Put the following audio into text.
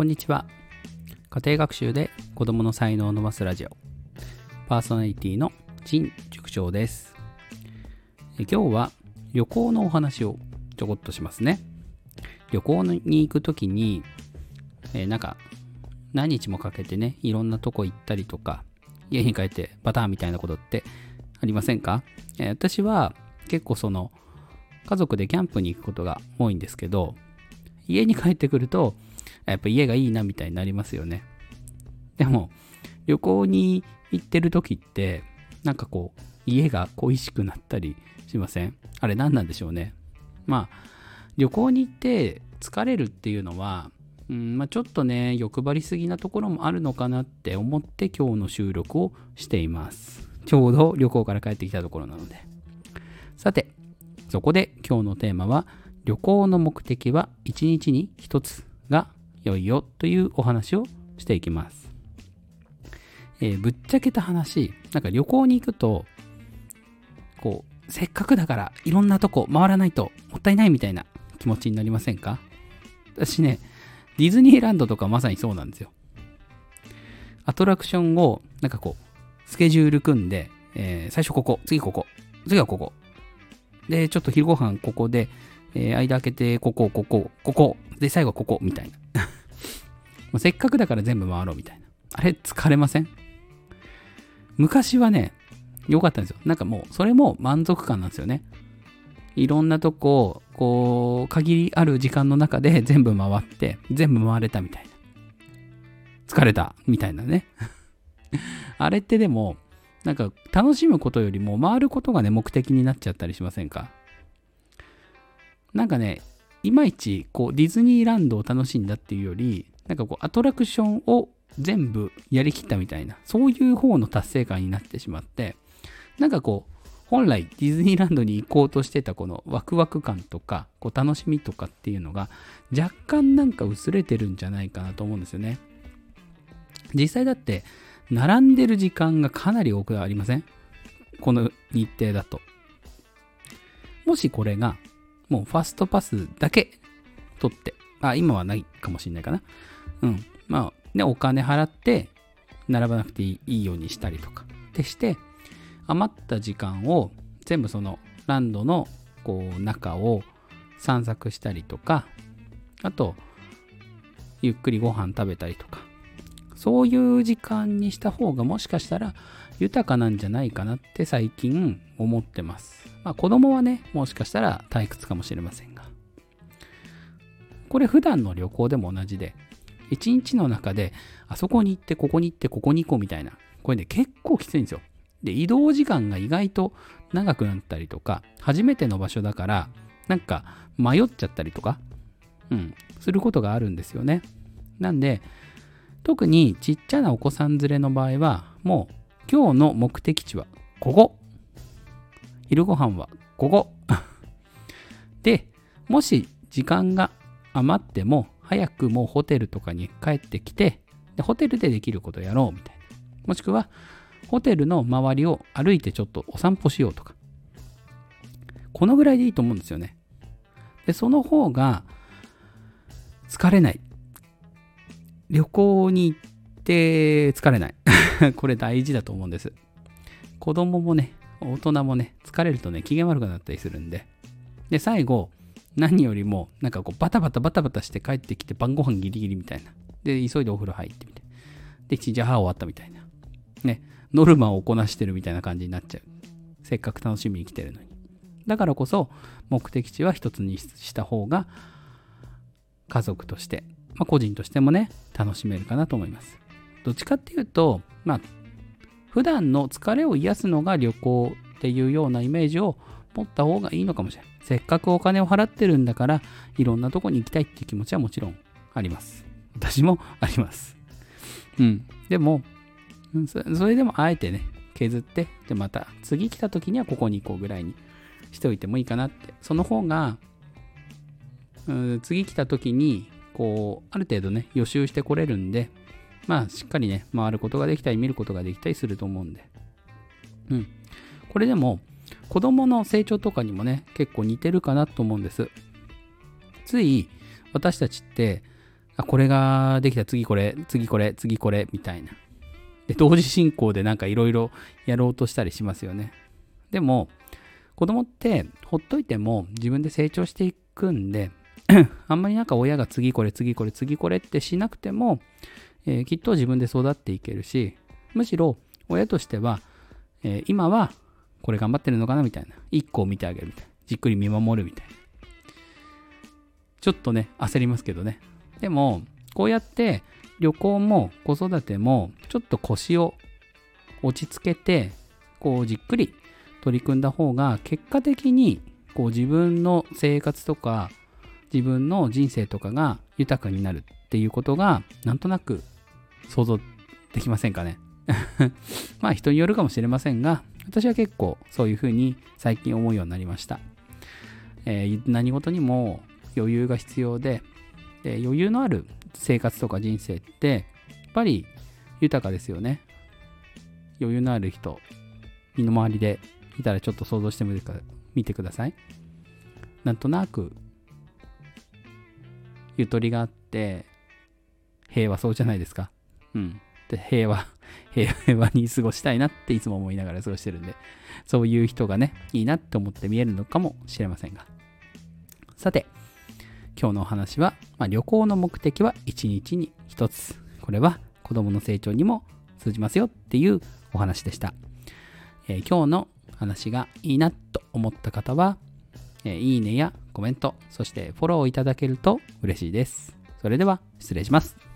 こんにちは。家庭学習で子供の才能を伸ばすラジオ。パーソナリティの陳塾長です。今日は旅行のお話をちょこっとしますね。旅行に行くときに、えーなんか何日もかけてね、いろんなとこ行ったりとか、家に帰ってバターンみたいなことってありませんか、えー私は結構その家族でキャンプに行くことが多いんですけど、家に帰ってくると、やっぱ家がいいなみたいになりますよね。でも、旅行に行ってる時って、なんかこう、家が恋しくなったりしません？あれ何なんでしょうね。まあ、旅行に行って疲れるっていうのは、うんまあ、ちょっとね、欲張りすぎなところもあるのかなって思って今日の収録をしています。ちょうど旅行から帰ってきたところなので。さて、そこで今日のテーマは、旅行の目的は一日に一つが良いよというお話をしていきます。えーぶっちゃけた話、なんか旅行に行くと、こう、せっかくだからいろんなとこ回らないともったいないみたいな気持ちになりませんか？私ね、ディズニーランドとかまさにそうなんですよ。アトラクションを、なんかこう、スケジュール組んで、えー最初ここ、次ここ、次はここ。で、ちょっと昼ご飯ここで、えー間開けて、ここ、ここ、ここ、で、最後ここ、みたいな。もうせっかくだから全部回ろうみたいな。あれ、疲れません？昔はね、良かったんですよ。なんかもう、それも満足感なんですよね。いろんなとこ、こう、限りある時間の中で 全部回って、全部回れたみたいな。疲れた、みたいなね。あれってでも、なんか楽しむことよりも回ることがね、目的になっちゃったりしませんか？なんかね、いまいちこうディズニーランドを楽しんだっていうより、なんかこうアトラクションを全部やりきったみたいな、そういう方の達成感になってしまって、なんかこう、本来ディズニーランドに行こうとしてたこのワクワク感とか、こう楽しみとかっていうのが若干なんか薄れてるんじゃないかなと思うんですよね。実際だって、並んでる時間がかなり多くありません？この日程だと。もしこれが、もうファストパスだけ取って、あ、今はないかもしれないかな。うん。まあ、で、お金払って、並ばなくていいようにしたりとか。ってして、余った時間を全部そのランドのこう中を散策したりとか、あと、ゆっくりご飯食べたりとか、そういう時間にした方がもしかしたら豊かなんじゃないかなって最近思ってます。まあ子供はね、もしかしたら退屈かもしれませんが。これ普段の旅行でも同じで、一日の中であそこに行って、ここに行って、ここに行こうみたいな。これね、結構きついんですよ。で、移動時間が意外と長くなったりとか、初めての場所だから、なんか迷っちゃったりとか、うん、することがあるんですよね。なんで、特にちっちゃなお子さん連れの場合は、もう今日の目的地はここ。昼ご飯はここ。で、もし時間が余っても、早くもうホテルとかに帰ってきて、でホテルでできることやろうみたいな。もしくは、ホテルの周りを歩いてちょっとお散歩しようとか。このぐらいでいいと思うんですよね。で、その方が疲れない。旅行に行って疲れない。これ大事だと思うんです。子供もね、大人もね、疲れるとね、機嫌悪くなったりするんで。で、最後、何よりも、なんかこう、バタバタバタバタして帰ってきて、晩ご飯ギリギリみたいな。で、急いでお風呂入ってみて。で、1日、あ、終わったみたいな。ね、ノルマをこなしてるみたいな感じになっちゃう。せっかく楽しみに来てるのに。だからこそ、目的地は一つにした方が、家族として、まあ、個人としてもね、楽しめるかなと思います。どっちかっていうと、まあ、普段の疲れを癒すのが旅行っていうようなイメージを持った方がいいのかもしれない。せっかくお金を払ってるんだから、いろんなとこに行きたいっていう気持ちはもちろんあります。私もあります。うん。でも、そそれでもあえてね、削って、で、また次来た時にはここに行こうぐらいにしておいてもいいかなって。その方が、うん次来た時に、こう、ある程度ね、予習してこれるんで、まあ、しっかりね、回ることができたり、見ることができたりすると思うんで。うん。これでも、子供の成長とかにもね、結構似てるかなと思うんです。つい、私たちって、あ、これができた、次これ、次これ、次これ、みたいな。で、同時進行でなんかいろいろやろうとしたりしますよね。でも、子供ってほっといても自分で成長していくんで、あんまりなんか親が次これ、次これ、次これってしなくても、えー、きっと自分で育っていけるし、むしろ親としては、えー、今はこれ頑張ってるのかなみたいな。一個を見てあげるみたいな。じっくり見守るみたいな。ちょっとね、焦りますけどね。でも、こうやって旅行も子育てもちょっと腰を落ち着けて、こうじっくり取り組んだ方が結果的にこう自分の生活とか自分の人生とかが豊かになるっていうことがなんとなく想像できませんかね。まあ人によるかもしれませんが私は結構そういうふうに最近思うようになりました、えー、何事にも余裕が必要でで余裕のある生活とか人生ってやっぱり豊かですよね。余裕のある人身の回りでいたらちょっと想像してみてください。なんとなくゆとりがあって平和そうじゃないですかうんで平和 平和に過ごしたいなっていつも思いながら過ごしてるんでそういう人がねいいなって思って見えるのかもしれませんがさて今日のお話は、まあ、旅行の目的は1日に1つ。これは子供の成長にも通じますよっていうお話でした。えー、今日の話がいいなと思った方は、えー、いいねやコメント、そしてフォローいただけると嬉しいです。それでは失礼します。